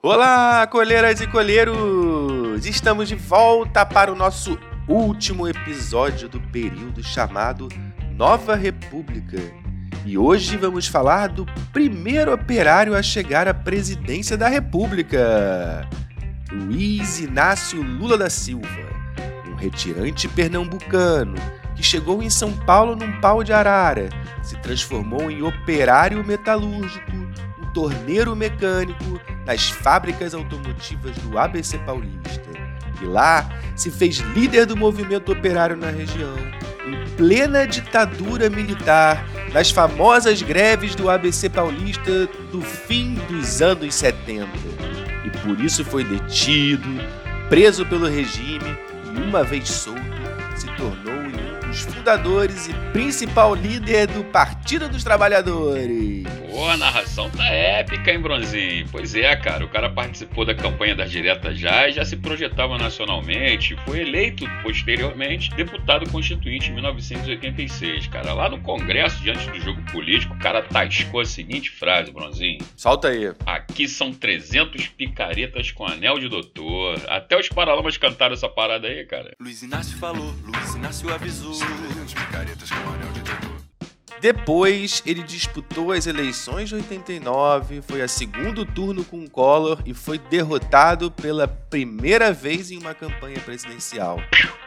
Olá, colheiras e colheiros! Estamos de volta para o nosso último episódio do período chamado Nova República. E hoje vamos falar do primeiro operário a chegar à presidência da República, Luiz Inácio Lula da Silva, um retirante pernambucano que chegou em São Paulo num pau de arara, se transformou em operário metalúrgico, um torneiro mecânico nas fábricas automotivas do ABC Paulista. E lá se fez líder do movimento operário na região, em plena ditadura militar, nas famosas greves do ABC Paulista do fim dos anos 70. E por isso foi detido, preso pelo regime e, uma vez solto, se tornou dos fundadores e principal líder do Partido dos Trabalhadores. Pô, a narração tá épica, hein, Bronzinho? Pois é, cara, o cara participou da campanha das diretas já e já se projetava nacionalmente, foi eleito posteriormente deputado constituinte em 1986, cara. Lá no Congresso, diante do jogo político, o cara tascou a seguinte frase, Bronzinho. Solta aí. Aqui são 300 picaretas com anel de doutor. Até os paralamas cantaram essa parada aí, cara. Luiz Inácio falou, Luiz Inácio avisou. Depois, ele disputou as eleições de 89, foi a segundo turno com Collor e foi derrotado pela primeira vez em uma campanha presidencial.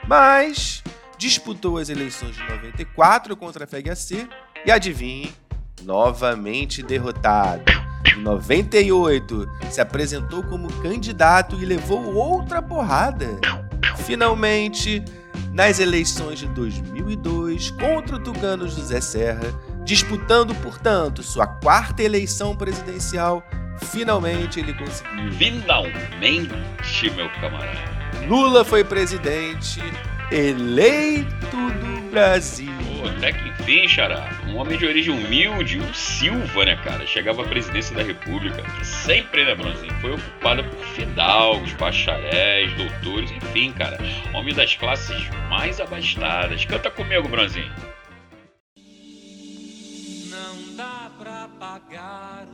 Mas disputou as eleições de 94 contra a FHC e adivinhe, novamente derrotado. Em 98, se apresentou como candidato e levou outra porrada. Finalmente, nas eleições de 2002 contra o Tugano José Serra, disputando, portanto, sua quarta eleição presidencial, finalmente ele conseguiu. Finalmente, meu camarada. Lula foi presidente eleito do Brasil. Pô, até que enfim, Xará. Um homem de origem humilde, um Silva, né, cara? Chegava à presidência da República. Sempre, né, Bronzinho? Foi ocupada por fidalgos, bacharéis, doutores, enfim, cara. Homem das classes mais abastadas. Canta comigo, Bronzinho. Não dá pra pagar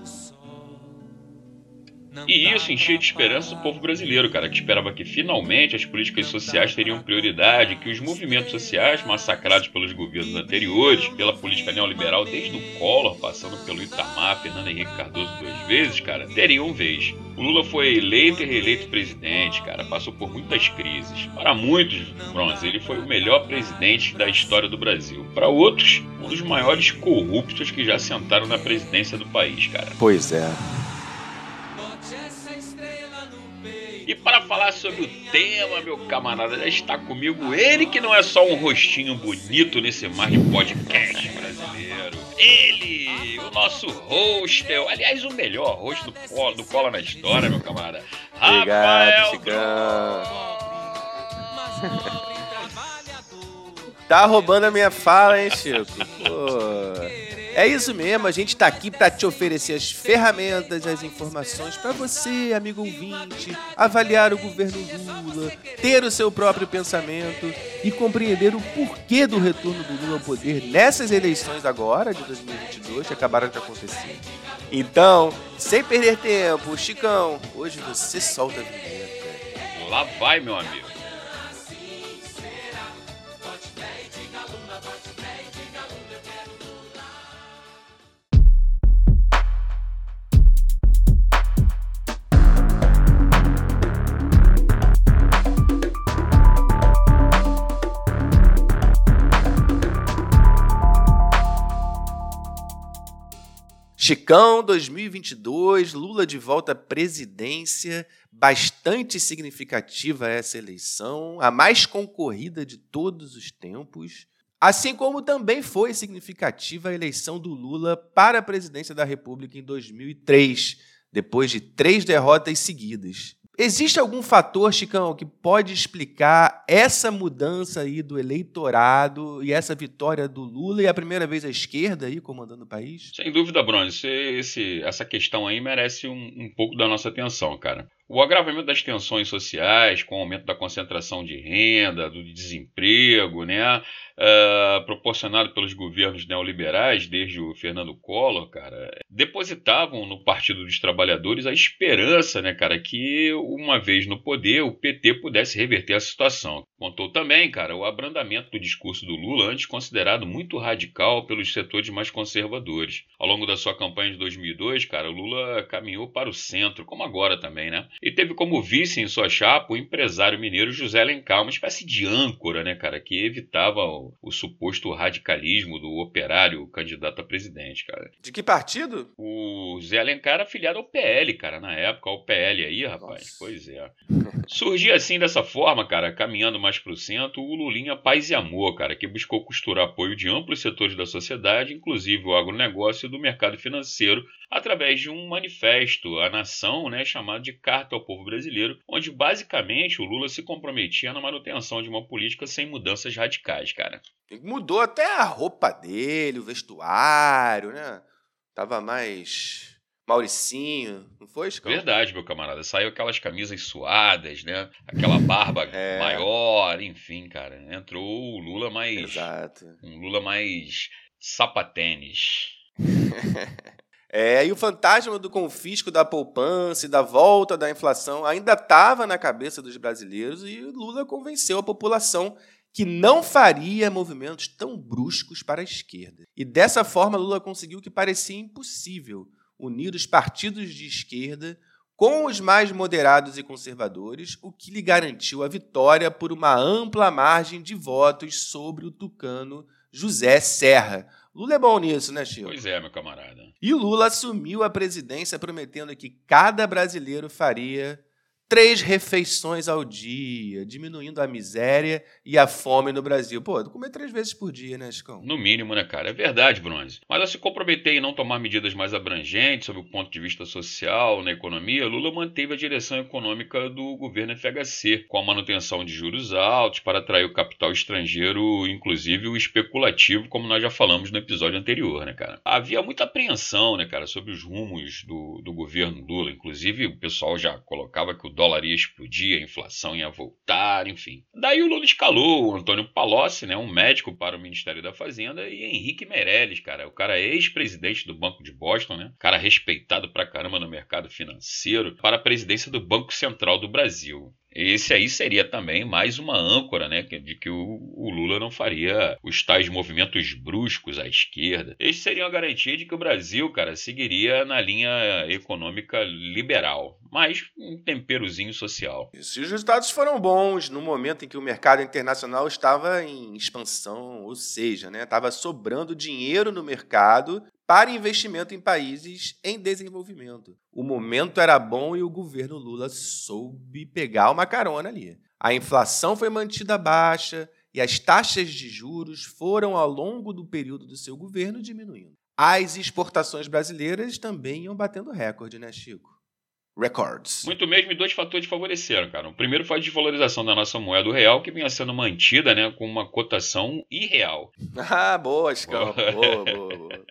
e isso enchia de esperança o povo brasileiro, cara, que esperava que finalmente as políticas sociais teriam prioridade, que os movimentos sociais massacrados pelos governos anteriores, pela política neoliberal desde o Collor, passando pelo Itamar, Fernando Henrique Cardoso duas vezes, cara, teriam vez. O Lula foi eleito e reeleito presidente, cara, passou por muitas crises. Para muitos, Bronze, ele foi o melhor presidente da história do Brasil. Para outros, um dos maiores corruptos que já sentaram na presidência do país, cara. Pois é. E para falar sobre o tema, meu camarada, já está comigo ele que não é só um rostinho bonito nesse mar de podcast brasileiro. Ele, o nosso hostel, aliás, o melhor host do, Cola, do Cola na História, meu camarada. Obrigado, Chicão. tá roubando a minha fala, hein, Chico? Pô. É isso mesmo, a gente está aqui para te oferecer as ferramentas, as informações para você, amigo ouvinte, avaliar o governo Lula, ter o seu próprio pensamento e compreender o porquê do retorno do Lula ao poder nessas eleições agora de 2022 que acabaram de acontecer. Então, sem perder tempo, Chicão, hoje você solta a vinheta. Lá vai, meu amigo. Chicão 2022, Lula de volta à presidência, bastante significativa essa eleição, a mais concorrida de todos os tempos, assim como também foi significativa a eleição do Lula para a presidência da República em 2003, depois de três derrotas seguidas. Existe algum fator, Chicão, que pode explicar essa mudança aí do eleitorado e essa vitória do Lula e a primeira vez a esquerda aí comandando o país? Sem dúvida, Bruno. Esse, essa questão aí merece um, um pouco da nossa atenção, cara. O agravamento das tensões sociais, com o aumento da concentração de renda, do desemprego, né, uh, proporcionado pelos governos neoliberais, desde o Fernando Collor, cara, depositavam no Partido dos Trabalhadores a esperança, né, cara, que uma vez no poder o PT pudesse reverter a situação. Contou também, cara, o abrandamento do discurso do Lula, antes considerado muito radical pelos setores mais conservadores. Ao longo da sua campanha de 2002, cara, o Lula caminhou para o centro, como agora também, né? E teve como vice em sua chapa o empresário mineiro José Alencar, uma espécie de âncora, né, cara, que evitava o, o suposto radicalismo do operário candidato a presidente, cara. De que partido? O José Alencar era afiliado ao PL, cara, na época, ao PL aí, rapaz. Nossa. Pois é. Surgia assim dessa forma, cara, caminhando mais pro centro, o Lulinha Paz e Amor, cara, que buscou costurar apoio de amplos setores da sociedade, inclusive o agronegócio e do mercado financeiro, através de um manifesto à nação, né, chamado de Carta ao Povo Brasileiro, onde basicamente o Lula se comprometia na manutenção de uma política sem mudanças radicais, cara. Mudou até a roupa dele, o vestuário, né? Tava mais Mauricinho, não foi, Chico? Verdade, meu camarada. Saiu aquelas camisas suadas, né? Aquela barba é. maior, enfim, cara. Entrou o Lula mais. Exato. Um Lula mais sapatênis. É, e o fantasma do confisco da poupança e da volta da inflação ainda estava na cabeça dos brasileiros e Lula convenceu a população que não faria movimentos tão bruscos para a esquerda. E dessa forma, Lula conseguiu o que parecia impossível: unir os partidos de esquerda com os mais moderados e conservadores, o que lhe garantiu a vitória por uma ampla margem de votos sobre o tucano José Serra, Lula é bom nisso, né, Chico? Pois é, meu camarada. E Lula assumiu a presidência prometendo que cada brasileiro faria três refeições ao dia, diminuindo a miséria e a fome no Brasil. Pô, comer três vezes por dia, né, Chicão? No mínimo, né, cara? É verdade, Bronze. Mas ao se comprometer em não tomar medidas mais abrangentes sob o ponto de vista social, na economia, Lula manteve a direção econômica do governo FHC, com a manutenção de juros altos para atrair o capital estrangeiro, inclusive o especulativo, como nós já falamos no episódio anterior, né, cara? Havia muita apreensão, né, cara, sobre os rumos do, do governo Lula. Inclusive, o pessoal já colocava que o dólar ia explodir, a inflação ia voltar, enfim. Daí o Lula escalou o Antônio Palocci, né, um médico para o Ministério da Fazenda, e Henrique Meirelles, cara, o cara ex-presidente do Banco de Boston, né, cara respeitado pra caramba no mercado financeiro, para a presidência do Banco Central do Brasil. Esse aí seria também mais uma âncora, né, de que o, o, Lula não faria os tais movimentos bruscos à esquerda. Eles seriam a garantia de que o Brasil, cara, seguiria na linha econômica liberal, mas um temperozinho social. E os resultados foram bons no momento em que o mercado internacional estava em expansão, ou seja, né, estava sobrando dinheiro no mercado para investimento em países em desenvolvimento. O momento era bom e o governo Lula soube pegar uma carona ali. A inflação foi mantida baixa e as taxas de juros foram, ao longo do período do seu governo, diminuindo. As exportações brasileiras também iam batendo recorde, né, Chico? Records. Muito mesmo, e dois fatores favoreceram, cara. O primeiro foi a desvalorização da nossa moeda real, que vinha sendo mantida né, com uma cotação irreal. Ah, boa, Chico. boa, boa, boa.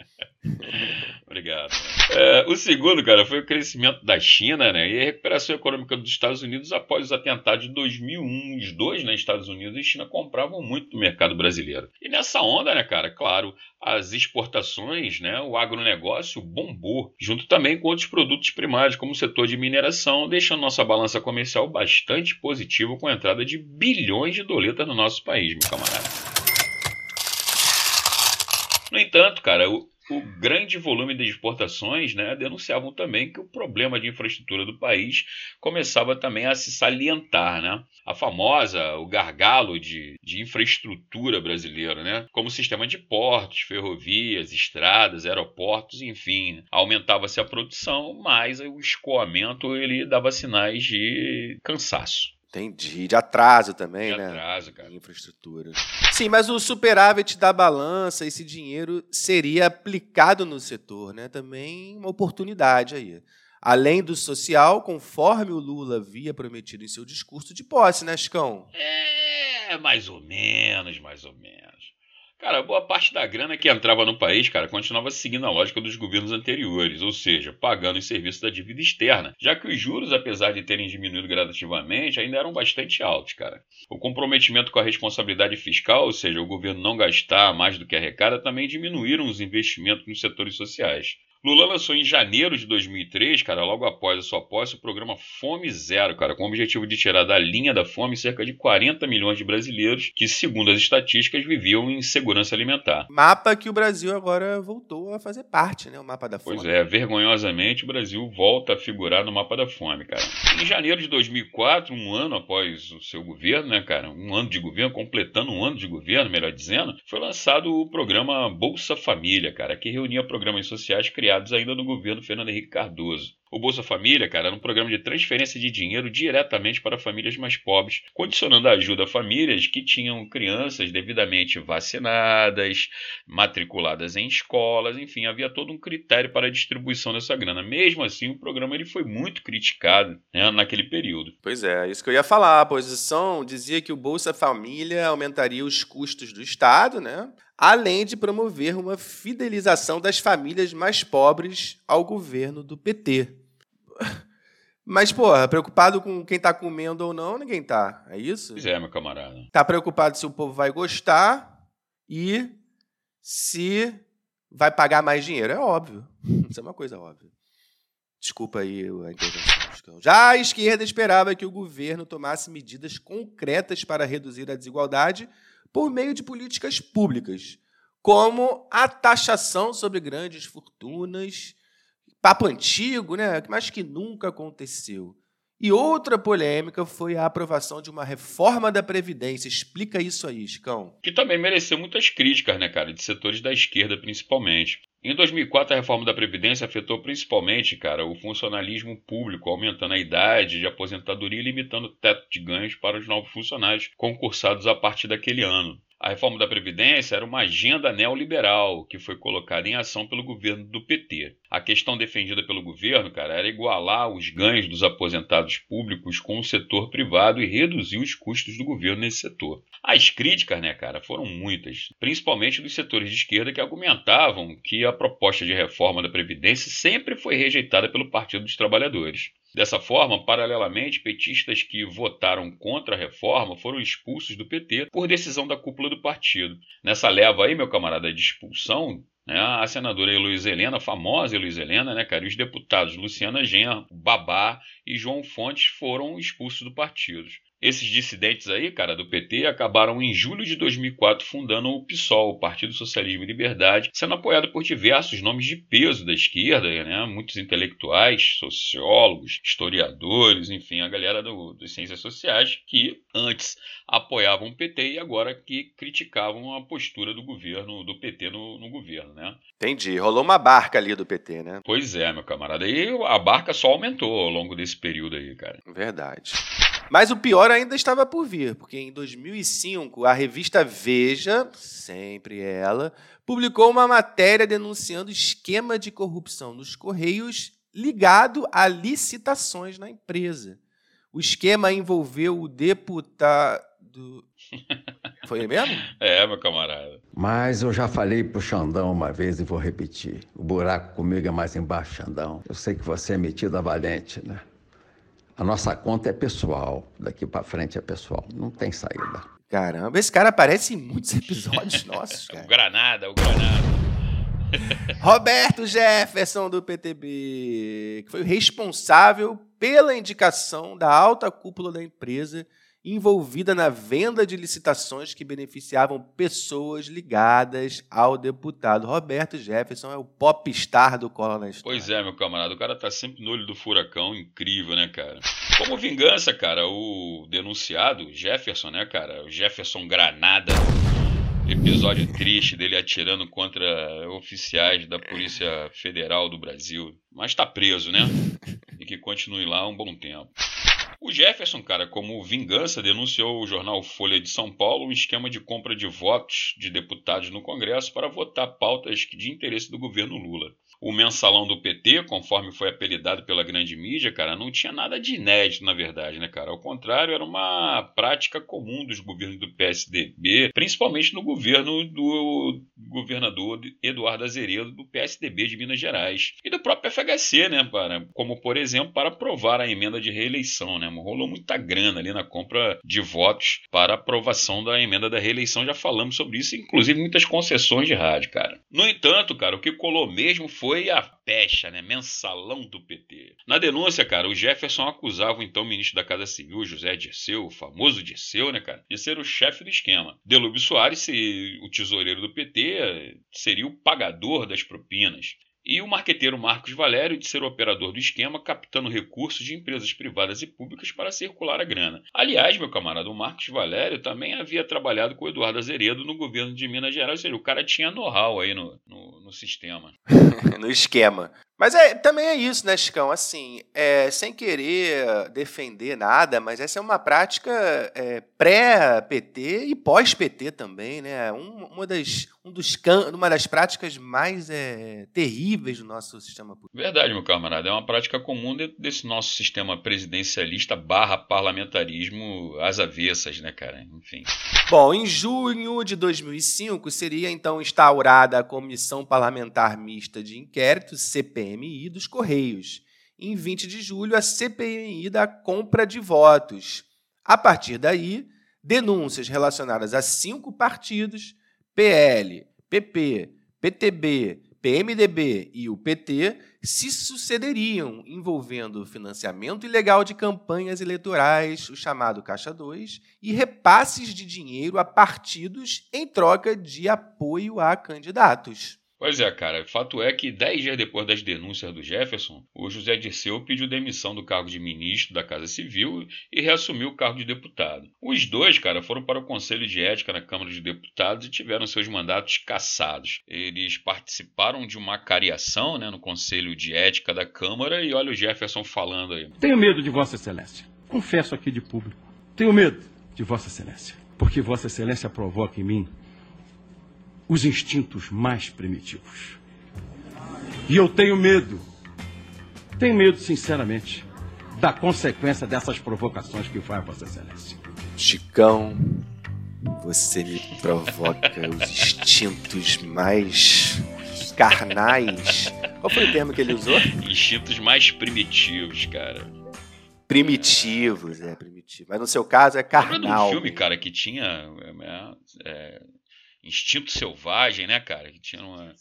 Obrigado. É, o segundo, cara, foi o crescimento da China, né? E a recuperação econômica dos Estados Unidos após os atentados de 2001. Os dois, né, Estados Unidos e China, compravam muito do mercado brasileiro. E nessa onda, né, cara, claro, as exportações, né, o agronegócio bombou, junto também com outros produtos primários, como o setor de mineração, deixando nossa balança comercial bastante positiva com a entrada de bilhões de doletas no nosso país, meu camarada. No entanto, cara, o, o grande volume de exportações né, denunciavam também que o problema de infraestrutura do país começava também a se salientar. Né? A famosa, o gargalo de, de infraestrutura brasileira, né? como o sistema de portos, ferrovias, estradas, aeroportos, enfim. Aumentava-se a produção, mas o escoamento ele dava sinais de cansaço. Entendi. De atraso também, de né? atraso, cara. Infraestrutura. Sim, mas o superávit da balança, esse dinheiro seria aplicado no setor, né? Também uma oportunidade aí. Além do social, conforme o Lula havia prometido em seu discurso de posse, né, Chicão? É, mais ou menos, mais ou menos. Cara, boa parte da grana que entrava no país, cara, continuava seguindo a lógica dos governos anteriores, ou seja, pagando os serviços da dívida externa, já que os juros, apesar de terem diminuído gradativamente, ainda eram bastante altos, cara. O comprometimento com a responsabilidade fiscal, ou seja, o governo não gastar mais do que arrecada, também diminuíram os investimentos nos setores sociais. Lula lançou em janeiro de 2003, cara, logo após a sua posse, o programa Fome Zero, cara, com o objetivo de tirar da linha da fome cerca de 40 milhões de brasileiros que, segundo as estatísticas, viviam em segurança alimentar. Mapa que o Brasil agora voltou a fazer parte, né? O mapa da fome. Pois é, vergonhosamente o Brasil volta a figurar no mapa da fome, cara. Em janeiro de 2004, um ano após o seu governo, né, cara, um ano de governo, completando um ano de governo, melhor dizendo, foi lançado o programa Bolsa Família, cara, que reunia programas sociais criados criados ainda no governo Fernando Henrique Cardoso. O Bolsa Família, cara, era um programa de transferência de dinheiro diretamente para famílias mais pobres, condicionando a ajuda a famílias que tinham crianças devidamente vacinadas, matriculadas em escolas, enfim, havia todo um critério para a distribuição dessa grana. Mesmo assim, o programa ele foi muito criticado né, naquele período. Pois é, isso que eu ia falar. A posição dizia que o Bolsa Família aumentaria os custos do Estado, né? além de promover uma fidelização das famílias mais pobres ao governo do PT. Mas, porra, preocupado com quem tá comendo ou não, ninguém tá. É isso? Pois é, meu camarada. Tá preocupado se o povo vai gostar e se vai pagar mais dinheiro. É óbvio. Isso é uma coisa óbvia. Desculpa aí a intervenção. Já a esquerda esperava que o governo tomasse medidas concretas para reduzir a desigualdade por meio de políticas públicas, como a taxação sobre grandes fortunas, papo antigo, né? mas que nunca aconteceu. E outra polêmica foi a aprovação de uma reforma da Previdência. Explica isso aí, Chicão. Que também mereceu muitas críticas, né, cara, de setores da esquerda principalmente. Em 2004, a reforma da Previdência afetou principalmente, cara, o funcionalismo público, aumentando a idade de aposentadoria e limitando o teto de ganhos para os novos funcionários concursados a partir daquele ano. A reforma da Previdência era uma agenda neoliberal que foi colocada em ação pelo governo do PT. A questão defendida pelo governo, cara, era igualar os ganhos dos aposentados públicos com o setor privado e reduzir os custos do governo nesse setor. As críticas, né, cara, foram muitas, principalmente dos setores de esquerda que argumentavam que a proposta de reforma da Previdência sempre foi rejeitada pelo Partido dos Trabalhadores. Dessa forma, paralelamente, petistas que votaram contra a reforma foram expulsos do PT por decisão da cúpula do partido. Nessa leva aí, meu camarada, de expulsão, né, a senadora Heloísa Helena, a famosa Heloísa Helena, né, cara, e os deputados Luciana Genro, Babá e João Fontes foram expulsos do partido. Esses dissidentes aí, cara, do PT, acabaram em julho de 2004 fundando o PSOL, o Partido Socialismo e Liberdade, sendo apoiado por diversos nomes de peso da esquerda, né? muitos intelectuais, sociólogos, historiadores, enfim, a galera do, das ciências sociais que antes apoiavam o PT e agora que criticavam a postura do governo, do PT no, no governo, né? Entendi. Rolou uma barca ali do PT, né? Pois é, meu camarada. E a barca só aumentou ao longo desse período aí, cara. Verdade. Mas o pior ainda estava por vir, porque em 2005 a revista Veja, sempre ela, publicou uma matéria denunciando esquema de corrupção nos Correios ligado a licitações na empresa. O esquema envolveu o deputado. Foi mesmo? É, meu camarada. Mas eu já falei pro Xandão uma vez e vou repetir. O buraco comigo é mais embaixo, Xandão. Eu sei que você é metido a valente, né? A nossa conta é pessoal, daqui para frente é pessoal, não tem saída. Caramba, esse cara aparece em muitos episódios nossos, cara. o Granada, o Granada. Roberto Jefferson do PTB, que foi o responsável pela indicação da alta cúpula da empresa envolvida na venda de licitações que beneficiavam pessoas ligadas ao deputado. Roberto Jefferson é o popstar do Collor na história. Pois é, meu camarada, o cara tá sempre no olho do furacão, incrível, né, cara? Como vingança, cara, o denunciado, Jefferson, né, cara? O Jefferson Granada episódio triste dele atirando contra oficiais da Polícia Federal do Brasil. Mas tá preso, né? E que continue lá um bom tempo. O Jefferson, cara, como vingança, denunciou o jornal Folha de São Paulo um esquema de compra de votos de deputados no Congresso para votar pautas de interesse do governo Lula. O mensalão do PT, conforme foi apelidado pela grande mídia, cara, não tinha nada de inédito, na verdade, né, cara? Ao contrário, era uma prática comum dos governos do PSDB, principalmente no governo do governador Eduardo Azeredo, do PSDB de Minas Gerais. E do próprio FHC, né, para, como por exemplo, para aprovar a emenda de reeleição, né? Rolou muita grana ali na compra de votos para aprovação da emenda da reeleição. Já falamos sobre isso, inclusive muitas concessões de rádio, cara. No entanto, cara, o que colou mesmo foi a pecha, né? Mensalão do PT. Na denúncia, cara, o Jefferson acusava o então ministro da Casa Civil, José Dirceu, o famoso Dirceu, né, cara, de ser o chefe do esquema. Delúbio Soares, o tesoureiro do PT, seria o pagador das propinas e o marqueteiro Marcos Valério de ser o operador do esquema, captando recursos de empresas privadas e públicas para circular a grana. Aliás, meu camarada, o Marcos Valério também havia trabalhado com o Eduardo Azeredo no governo de Minas Gerais, ou seja, o cara tinha know-how aí no, no, no sistema. no esquema. Mas é, também é isso, né, Chicão? Assim, é, sem querer defender nada, mas essa é uma prática é, pré-PT e pós-PT também, né? Um, uma, das, um dos can uma das práticas mais é, terríveis do nosso sistema político. Verdade, meu camarada. É uma prática comum desse nosso sistema presidencialista barra parlamentarismo às avessas, né, cara? Enfim. Bom, em junho de 2005 seria então instaurada a Comissão Parlamentar Mista de Inquérito, CPI, CPMI dos Correios. Em 20 de julho, a CPMI da compra de votos. A partir daí, denúncias relacionadas a cinco partidos, PL, PP, PTB, PMDB e o PT, se sucederiam, envolvendo financiamento ilegal de campanhas eleitorais, o chamado Caixa 2, e repasses de dinheiro a partidos em troca de apoio a candidatos. Pois é, cara. Fato é que, dez dias depois das denúncias do Jefferson, o José Dirceu pediu demissão do cargo de ministro da Casa Civil e reassumiu o cargo de deputado. Os dois, cara, foram para o Conselho de Ética na Câmara de Deputados e tiveram seus mandatos cassados. Eles participaram de uma cariação né, no Conselho de Ética da Câmara e olha o Jefferson falando aí. Tenho medo de Vossa Excelência. Confesso aqui de público. Tenho medo de Vossa Excelência. Porque Vossa Excelência provoca em mim os instintos mais primitivos. E eu tenho medo, tenho medo, sinceramente, da consequência dessas provocações que faz Vossa Excelência. Chicão, você me provoca os instintos mais carnais. Qual foi o termo que ele usou? Instintos mais primitivos, cara. Primitivos, é, primitivo. Mas no seu caso é carnal. Lembra um filme, cara, que tinha é, é, Instinto Selvagem, né, cara? Que tinha uma.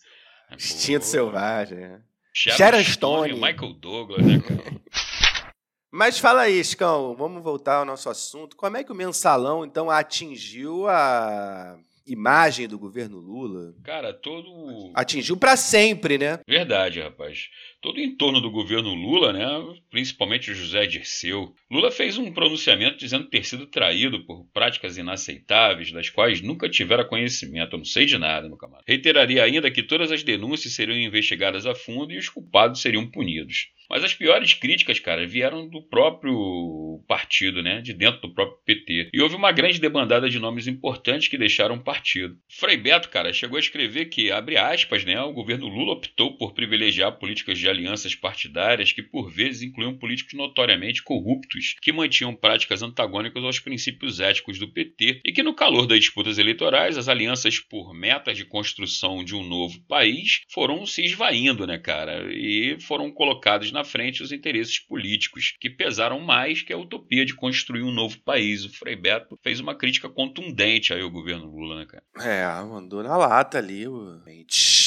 Instinto Pô, Selvagem, é. Sharon Stone. Michael Douglas, né, cara? Mas fala aí, Scão, vamos voltar ao nosso assunto. Como é que o mensalão, então, atingiu a imagem do governo Lula? Cara, todo. Atingiu para sempre, né? Verdade, rapaz todo o entorno do governo Lula, né, principalmente o José Dirceu. Lula fez um pronunciamento dizendo ter sido traído por práticas inaceitáveis, das quais nunca tivera conhecimento. Eu não sei de nada, meu camarada. Reiteraria ainda que todas as denúncias seriam investigadas a fundo e os culpados seriam punidos. Mas as piores críticas, cara, vieram do próprio partido, né? De dentro do próprio PT. E houve uma grande debandada de nomes importantes que deixaram o partido. Frei Beto, cara, chegou a escrever que, abre aspas, né? O governo Lula optou por privilegiar políticas de alianças partidárias que por vezes incluíam políticos notoriamente corruptos, que mantinham práticas antagônicas aos princípios éticos do PT e que no calor das disputas eleitorais, as alianças por metas de construção de um novo país foram se esvaindo, né, cara? E foram colocados na frente os interesses políticos, que pesaram mais que a utopia de construir um novo país. O Frei Beto fez uma crítica contundente aí ao governo Lula, né, cara? É, mandou na lata ali.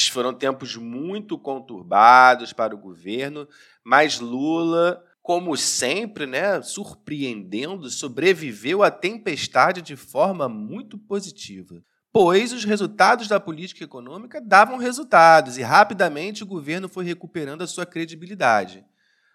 Foram tempos muito conturbados para o governo, mas Lula, como sempre, né, surpreendendo, sobreviveu à tempestade de forma muito positiva. Pois os resultados da política econômica davam resultados e rapidamente o governo foi recuperando a sua credibilidade.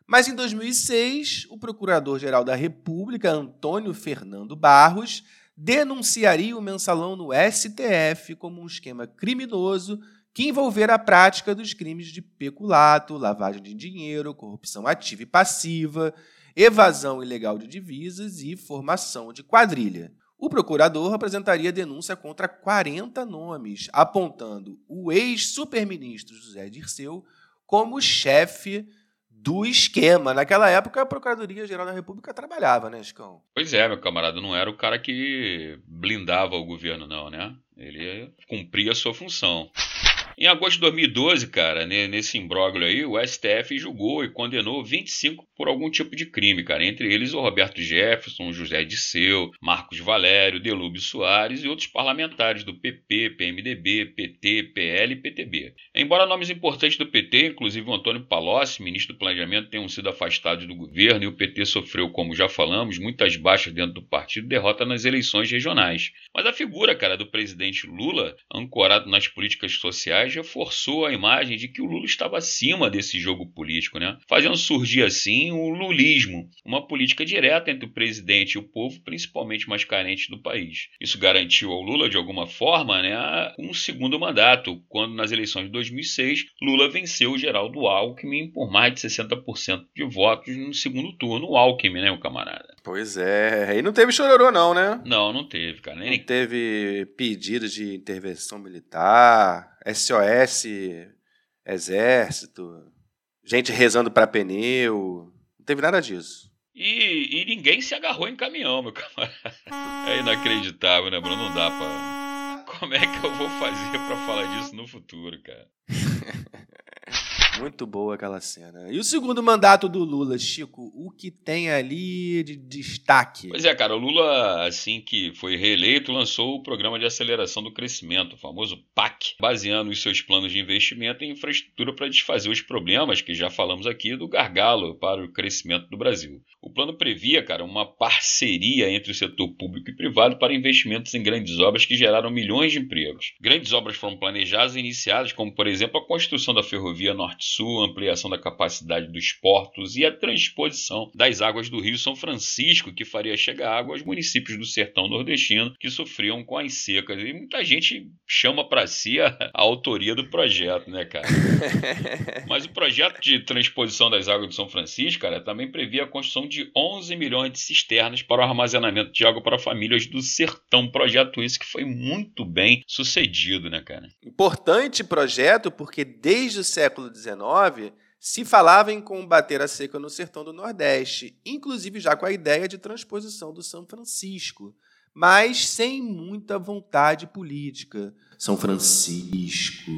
Mas em 2006, o Procurador-Geral da República, Antônio Fernando Barros, denunciaria o mensalão no STF como um esquema criminoso que envolver a prática dos crimes de peculato, lavagem de dinheiro, corrupção ativa e passiva, evasão ilegal de divisas e formação de quadrilha. O procurador apresentaria denúncia contra 40 nomes, apontando o ex-superministro José Dirceu como chefe do esquema. Naquela época, a Procuradoria-Geral da República trabalhava, né, Chicão? Pois é, meu camarada, não era o cara que blindava o governo, não, né? Ele cumpria a sua função. Em agosto de 2012, cara, nesse imbróglio aí, o STF julgou e condenou 25 por algum tipo de crime, cara. Entre eles o Roberto Jefferson, José Disseu, Marcos Valério, Delúbio Soares e outros parlamentares do PP, PMDB, PT, PL e PTB. Embora nomes importantes do PT, inclusive o Antônio Palocci, ministro do Planejamento, tenham sido afastados do governo e o PT sofreu, como já falamos, muitas baixas dentro do partido, derrota nas eleições regionais. Mas a figura, cara, do presidente Lula, ancorado nas políticas sociais, reforçou a imagem de que o Lula estava acima desse jogo político, né? fazendo surgir assim o lulismo, uma política direta entre o presidente e o povo, principalmente mais carente do país. Isso garantiu ao Lula, de alguma forma, né, um segundo mandato, quando nas eleições de 2006 Lula venceu o Geraldo Alckmin por mais de 60% de votos no segundo turno. O Alckmin, né, o camarada? Pois é, e não teve chororô não, né? Não, não teve, cara. Nem... Não teve pedido de intervenção militar, SOS, exército, gente rezando para pneu. Não teve nada disso. E, e, ninguém se agarrou em caminhão, meu camarada. É inacreditável, né, Bruno? Não dá pra. Como é que eu vou fazer para falar disso no futuro, cara? Muito boa aquela cena. E o segundo mandato do Lula, Chico, o que tem ali de destaque? Pois é, cara, o Lula, assim que foi reeleito, lançou o Programa de Aceleração do Crescimento, o famoso PAC, baseando os seus planos de investimento em infraestrutura para desfazer os problemas que já falamos aqui do gargalo para o crescimento do Brasil. O plano previa, cara, uma parceria entre o setor público e privado para investimentos em grandes obras que geraram milhões de empregos. Grandes obras foram planejadas e iniciadas, como por exemplo a construção da ferrovia Norte-Sul, ampliação da capacidade dos portos e a transposição das águas do Rio São Francisco, que faria chegar água aos municípios do sertão nordestino que sofriam com as secas. E muita gente chama para si a, a autoria do projeto, né, cara? Mas o projeto de transposição das águas do São Francisco, cara, também previa a construção de de 11 milhões de cisternas para o armazenamento de água para famílias do sertão. Projeto esse que foi muito bem sucedido, né, cara? Importante projeto porque desde o século XIX se falava em combater a seca no sertão do Nordeste, inclusive já com a ideia de transposição do São Francisco, mas sem muita vontade política. São Francisco.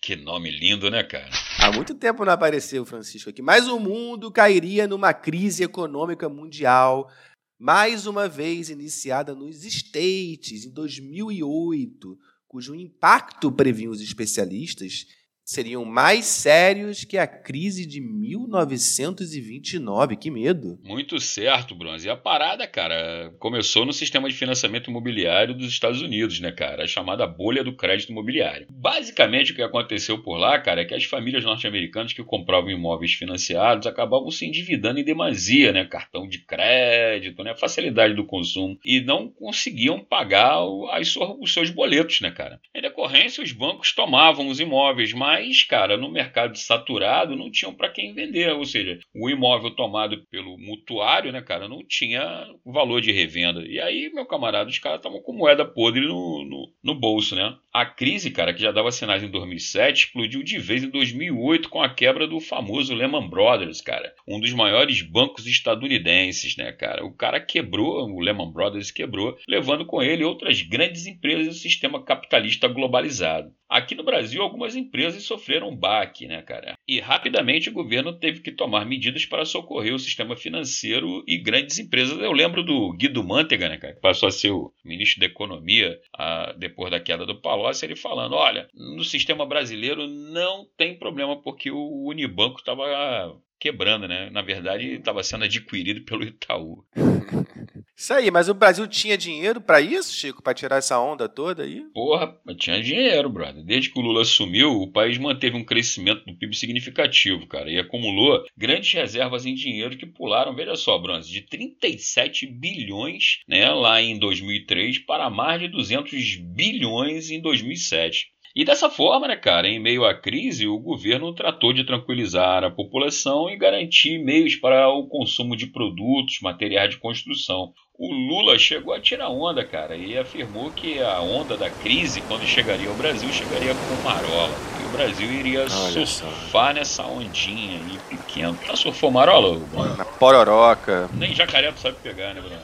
Que nome lindo, né, cara? Há muito tempo não apareceu o Francisco aqui, mas o mundo cairia numa crise econômica mundial, mais uma vez iniciada nos States em 2008, cujo impacto previam os especialistas seriam mais sérios que a crise de 1929. Que medo. Muito certo, Bronze. E a parada, cara, começou no sistema de financiamento imobiliário dos Estados Unidos, né, cara? A chamada bolha do crédito imobiliário. Basicamente, o que aconteceu por lá, cara, é que as famílias norte-americanas que compravam imóveis financiados acabavam se endividando em demasia, né? Cartão de crédito, né? Facilidade do consumo. E não conseguiam pagar os seus boletos, né, cara? Em decorrência, os bancos tomavam os imóveis, mas mas, cara, no mercado saturado não tinham para quem vender, ou seja, o imóvel tomado pelo mutuário, né, cara, não tinha valor de revenda. E aí, meu camarada, os caras estavam com moeda podre no, no, no, bolso, né? A crise, cara, que já dava sinais em 2007, explodiu de vez em 2008 com a quebra do famoso Lehman Brothers, cara, um dos maiores bancos estadunidenses, né, cara? O cara quebrou, o Lehman Brothers quebrou, levando com ele outras grandes empresas do sistema capitalista globalizado. Aqui no Brasil, algumas empresas sofreram um baque, né, cara? E rapidamente o governo teve que tomar medidas para socorrer o sistema financeiro e grandes empresas. Eu lembro do Guido Mantega, né, cara, que passou a ser o ministro da Economia a, depois da queda do Palocci, ele falando: olha, no sistema brasileiro não tem problema porque o Unibanco estava quebrando, né? Na verdade, estava sendo adquirido pelo Itaú. Isso aí, mas o Brasil tinha dinheiro para isso, Chico, para tirar essa onda toda aí? Porra, tinha dinheiro, brother. Desde que o Lula assumiu, o país manteve um crescimento do PIB significativo, cara, e acumulou grandes reservas em dinheiro que pularam, veja só, Bronze, de 37 bilhões, né, lá em 2003 para mais de 200 bilhões em 2007. E dessa forma, né, cara, em meio à crise, o governo tratou de tranquilizar a população e garantir meios para o consumo de produtos, materiais de construção. O Lula chegou a tirar onda, cara, e afirmou que a onda da crise, quando chegaria ao Brasil, chegaria com marola. E o Brasil iria Olha surfar nessa ondinha aí pequena. Já surfou marola, Bruno? Na pororoca. Nem jacaré tu sabe pegar, né, Bruno?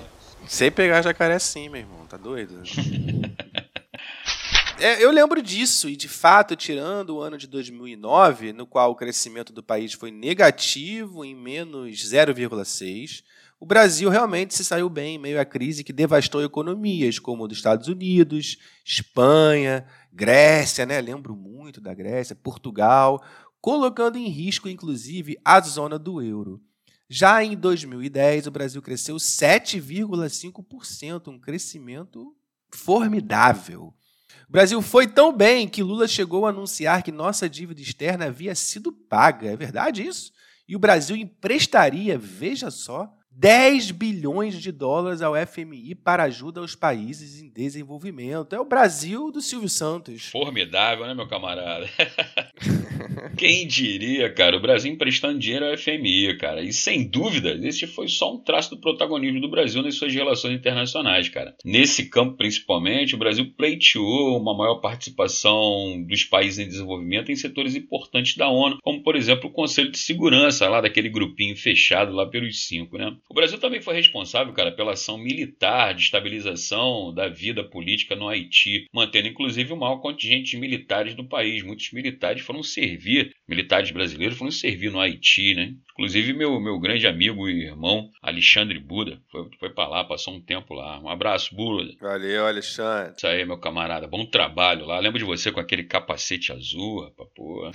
Sei pegar jacaré sim, meu irmão. Tá doido? É, eu lembro disso, e de fato, tirando o ano de 2009, no qual o crescimento do país foi negativo, em menos 0,6, o Brasil realmente se saiu bem em meio à crise que devastou economias como a dos Estados Unidos, Espanha, Grécia, né? lembro muito da Grécia, Portugal, colocando em risco, inclusive, a zona do euro. Já em 2010, o Brasil cresceu 7,5%, um crescimento formidável. O Brasil foi tão bem que Lula chegou a anunciar que nossa dívida externa havia sido paga. É verdade isso? E o Brasil emprestaria, veja só, 10 bilhões de dólares ao FMI para ajuda aos países em desenvolvimento. É o Brasil do Silvio Santos. Formidável, né, meu camarada? Quem diria, cara, o Brasil emprestando dinheiro ao FMI, cara. E sem dúvida, esse foi só um traço do protagonismo do Brasil nas suas relações internacionais, cara. Nesse campo, principalmente, o Brasil pleiteou uma maior participação dos países em desenvolvimento em setores importantes da ONU, como, por exemplo, o Conselho de Segurança, lá daquele grupinho fechado lá pelos cinco, né? O Brasil também foi responsável, cara, pela ação militar de estabilização da vida política no Haiti, mantendo inclusive o maior contingente de militares no país. Muitos militares foram servir, militares brasileiros foram servir no Haiti, né? Inclusive meu, meu grande amigo e irmão Alexandre Buda foi, foi para lá, passou um tempo lá. Um abraço, Buda. Valeu, Alexandre. Isso aí, meu camarada. Bom trabalho lá. Lembro de você com aquele capacete azul, rapaz, pô.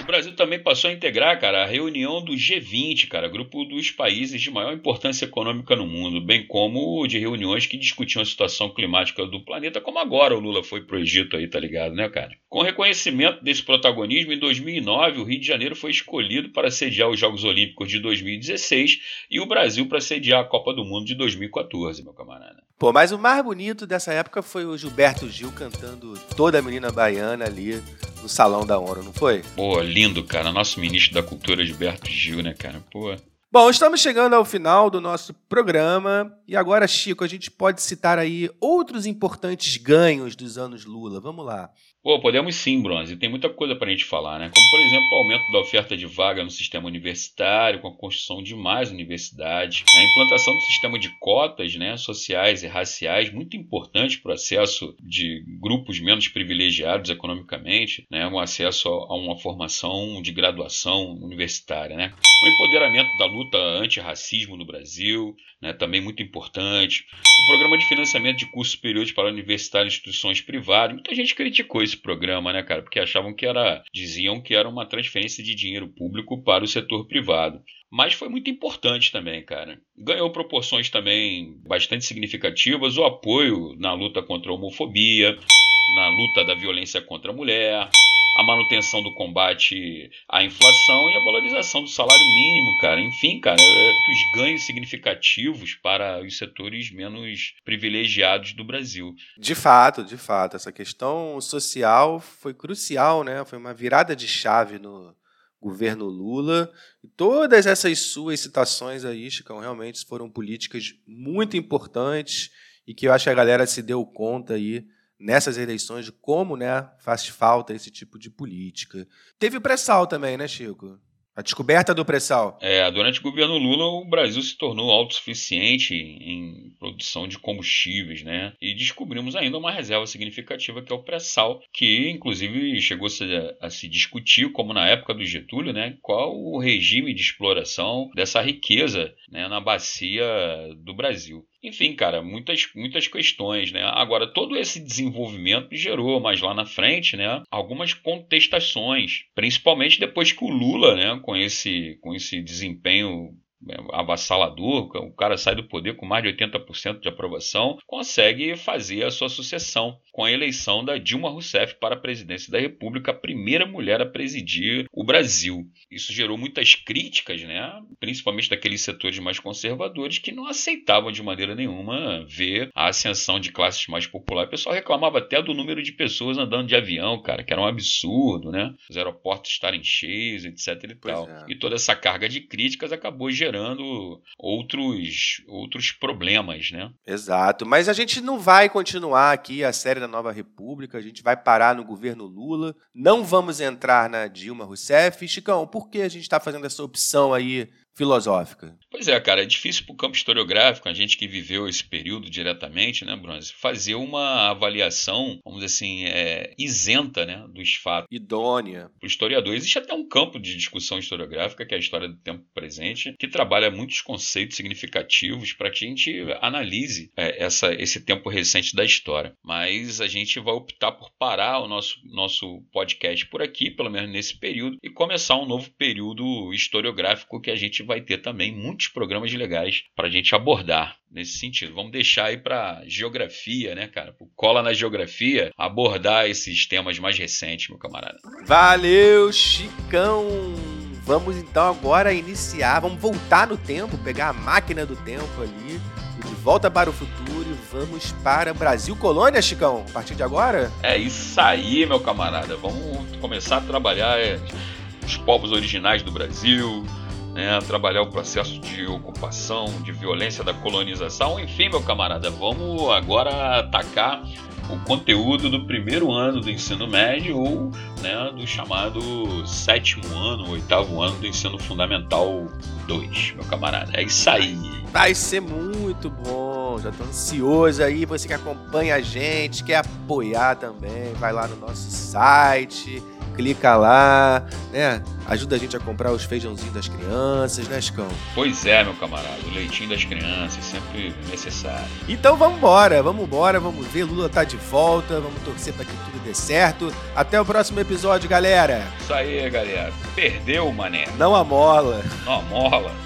O Brasil também passou a integrar, cara, a reunião do G20, cara, grupo dos países de maior importância econômica no mundo, bem como de reuniões que discutiam a situação climática do planeta, como agora o Lula foi pro Egito aí, tá ligado, né, cara? Com reconhecimento desse protagonismo, em 2009, o Rio de Janeiro foi escolhido para sediar os Jogos Olímpicos Olímpicos de 2016 e o Brasil para sediar a Copa do Mundo de 2014, meu camarada. Pô, mas o mais bonito dessa época foi o Gilberto Gil cantando toda a menina baiana ali no Salão da ONU, não foi? Pô, lindo, cara. Nosso ministro da Cultura, Gilberto Gil, né, cara? Pô. Bom, estamos chegando ao final do nosso programa e agora, Chico, a gente pode citar aí outros importantes ganhos dos anos Lula. Vamos lá. Pô, podemos sim, Bronze. Tem muita coisa para a gente falar, né? Como, por exemplo, o aumento da oferta de vaga no sistema universitário, com a construção de mais universidades, a implantação do sistema de cotas né, sociais e raciais, muito importante para o acesso de grupos menos privilegiados economicamente, né, um acesso a uma formação de graduação universitária. Né? O empoderamento da luta anti-racismo no Brasil, né, também muito importante. O programa de financiamento de cursos superiores para universitários e instituições privadas. Muita gente criticou esse programa, né, cara? Porque achavam que era. diziam que era uma transferência de dinheiro público para o setor privado. Mas foi muito importante também, cara. Ganhou proporções também bastante significativas o apoio na luta contra a homofobia, na luta da violência contra a mulher, a manutenção do combate à inflação e a valorização do salário mínimo, cara. Enfim, cara, é, os ganhos significativos para os setores menos privilegiados do Brasil. De fato, de fato, essa questão social foi crucial, né? Foi uma virada de chave no governo Lula. Todas essas suas citações aí, Chicão, realmente foram políticas muito importantes e que eu acho que a galera se deu conta aí nessas eleições de como né, faz falta esse tipo de política. Teve o pré-sal também, né, Chico? A descoberta do pré-sal. É, durante o governo Lula, o Brasil se tornou autossuficiente em produção de combustíveis, né? E descobrimos ainda uma reserva significativa que é o pré-sal, que inclusive chegou a, a se discutir, como na época do Getúlio, né? Qual o regime de exploração dessa riqueza né, na bacia do Brasil. Enfim, cara, muitas, muitas questões, né? Agora, todo esse desenvolvimento gerou, mais lá na frente, né, algumas contestações, principalmente depois que o Lula, né, com esse, com esse desempenho avassalador, o cara sai do poder com mais de 80% de aprovação, consegue fazer a sua sucessão com a eleição da Dilma Rousseff para a presidência da República, a primeira mulher a presidir o Brasil. Isso gerou muitas críticas, né? principalmente daqueles setores mais conservadores que não aceitavam de maneira nenhuma ver a ascensão de classes mais populares. O pessoal reclamava até do número de pessoas andando de avião, cara, que era um absurdo, né? Os aeroportos estarem cheios, etc e Pois tal. é. E toda essa carga de críticas acabou gerando outros, outros problemas, né? Exato, mas a gente não vai continuar aqui a série da Nova República, a gente vai parar no governo Lula, não vamos entrar na Dilma Rousseff. Chicão, por que a gente está fazendo essa opção aí filosófica? Pois é, cara, é difícil para o campo historiográfico, a gente que viveu esse período diretamente, né, Bronze, fazer uma avaliação, vamos dizer assim, é, isenta né, dos fatos. Idônea. Para o historiador, existe até um campo de discussão historiográfica, que é a história do tempo presente, que trabalha muitos conceitos significativos para que a gente analise é, essa, esse tempo recente da história. Mas a gente vai optar por parar o nosso, nosso podcast por aqui, pelo menos nesse período, e começar um novo período historiográfico que a gente vai ter também muitos programas legais para a gente abordar nesse sentido. Vamos deixar aí para geografia, né, cara? Pro Cola na geografia abordar esses temas mais recentes, meu camarada. Valeu, Chicão! Vamos então agora iniciar, vamos voltar no tempo, pegar a máquina do tempo ali, e de volta para o futuro e vamos para Brasil Colônia, Chicão, a partir de agora? É isso aí, meu camarada. Vamos começar a trabalhar é, os povos originais do Brasil, né, trabalhar o processo de ocupação, de violência da colonização. Enfim, meu camarada, vamos agora atacar o conteúdo do primeiro ano do ensino médio ou né, do chamado sétimo ano, oitavo ano do ensino fundamental 2, meu camarada. É isso aí. Vai ser muito bom, já tô ansioso aí, você que acompanha a gente, quer apoiar também, vai lá no nosso site, clica lá, né? Ajuda a gente a comprar os feijãozinhos das crianças, né, Chicão? Pois é, meu camarada, o leitinho das crianças, sempre necessário. Então vamos embora, vamos embora, vamos ver, Lula tá de volta, vamos torcer para que tudo dê certo. Até o próximo episódio, galera. Isso aí, galera. Perdeu, mané. Não amola. Não mola.